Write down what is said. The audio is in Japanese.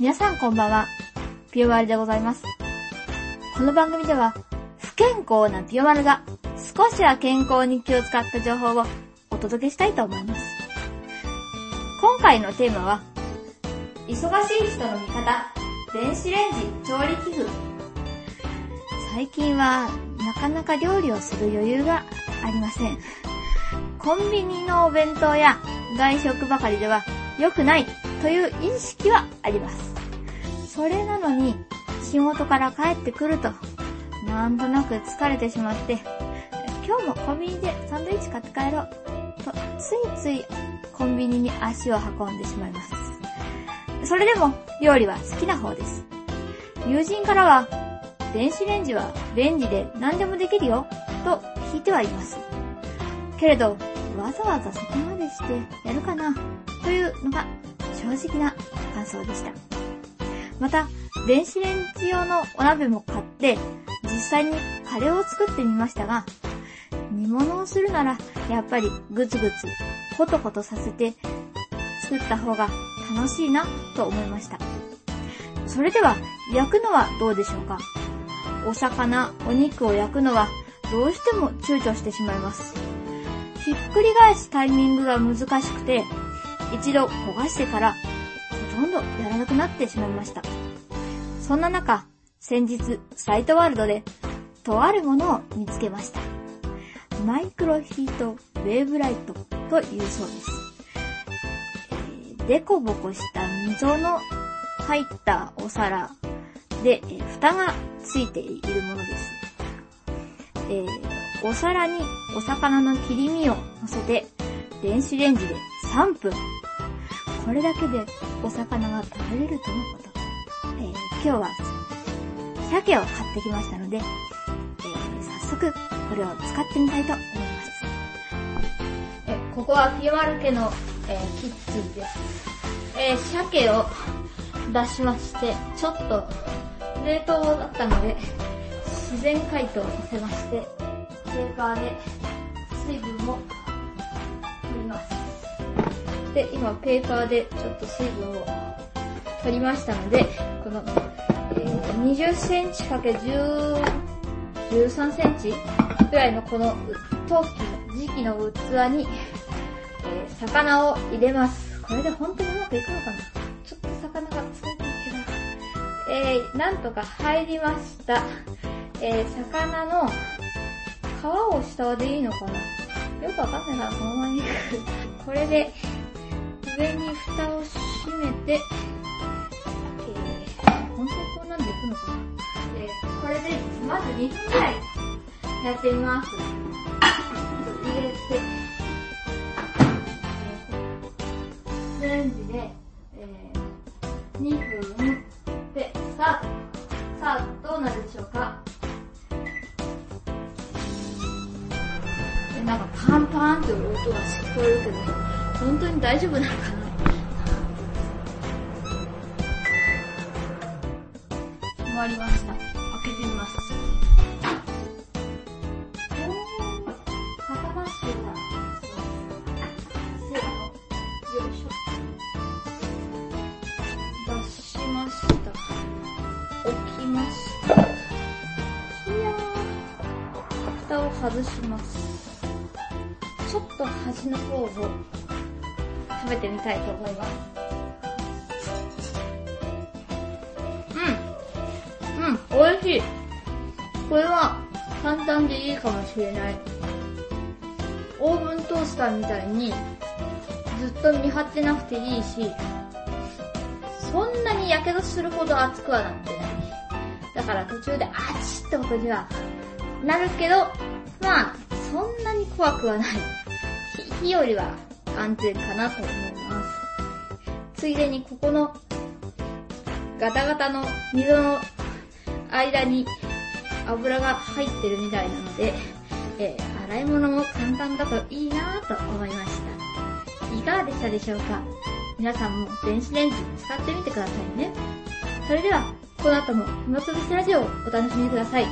皆さんこんばんは。ピオマルでございます。この番組では、不健康なピオマルが少しは健康に気を使った情報をお届けしたいと思います。今回のテーマは、忙しい人の味方、電子レンジ調理器具。最近はなかなか料理をする余裕がありません。コンビニのお弁当や外食ばかりでは良くないという意識はあります。それなのに仕事から帰ってくるとなんとなく疲れてしまって今日もコンビニでサンドイッチ買って帰ろうとついついコンビニに足を運んでしまいます。それでも料理は好きな方です。友人からは電子レンジはレンジで何でもできるよと聞いてはいます。けれどわざわざそこまでしてやるかなというのが正直な感想でした。また、電子レンジ用のお鍋も買って、実際にカレーを作ってみましたが、煮物をするなら、やっぱりぐつぐつ、コトコトさせて作った方が楽しいなと思いました。それでは、焼くのはどうでしょうか？お魚、お肉を焼くのはどうしても躊躇してしまいます。ひっくり返すタイミングが難しくて、一度焦がしてからほとんどやらなくなってしまいました。そんな中、先日サイトワールドでとあるものを見つけました。マイクロヒートウェーブライトというそうです。えー、デコボコした溝の入ったお皿で、蓋がついているものです。え、お皿にお魚の切り身を乗せて電子レンジで3分これだけでお魚が食べれるとのこと。えー、今日は鮭を買ってきましたので、えー、早速これを使ってみたいと思います。えここはピエマル家の、えー、キッチンです。え、鮭を出しまして、ちょっと冷凍だったので、自然解凍させまして、ペーパーで水分を。で、今ペーパーでちょっと水分を取りましたので、この、えー、20センチ ×10、13センチぐらいのこの陶器の時期の器に、えー、魚を入れます。これで本当にうまくいくのかな？ちょっと魚がついてるけど、えー、なんとか入りました。えー、魚の皮を下でいいのかな？よくわかんないからこのままに。これで、上に蓋を閉めて、えー、本当にこんなんでいくのかな。えー、これで、まず2分くらいやってみます。入れて、えー、レンジで、えー、2分で、さあ、さあ、どうなるでしょうか。なんかパンパンって音が聞こえるけど、本当に大丈夫なのかな？決まりました。開けてみます。おー、固まってた。せーの、よいしょ。出しました。置きました。いやー、蓋を外します。ちょっと端の方を食べてみたいと思います。うん。うん、美味しい。これは簡単でいいかもしれない。オーブントースターみたいにずっと見張ってなくていいし、そんなに火傷するほど熱くはなってない。だから途中であちってことにはなるけど、まあ、そんなに怖くはない。火よりは安全かなと思います。ついでにここのガタガタの溝の間に油が入ってるみたいなので、えー、洗い物も簡単だといいなと思いました。いかがでしたでしょうか？皆さんも電子レンジ使ってみてくださいね。それでは、この後も暇つぶしラジオをお楽しみください。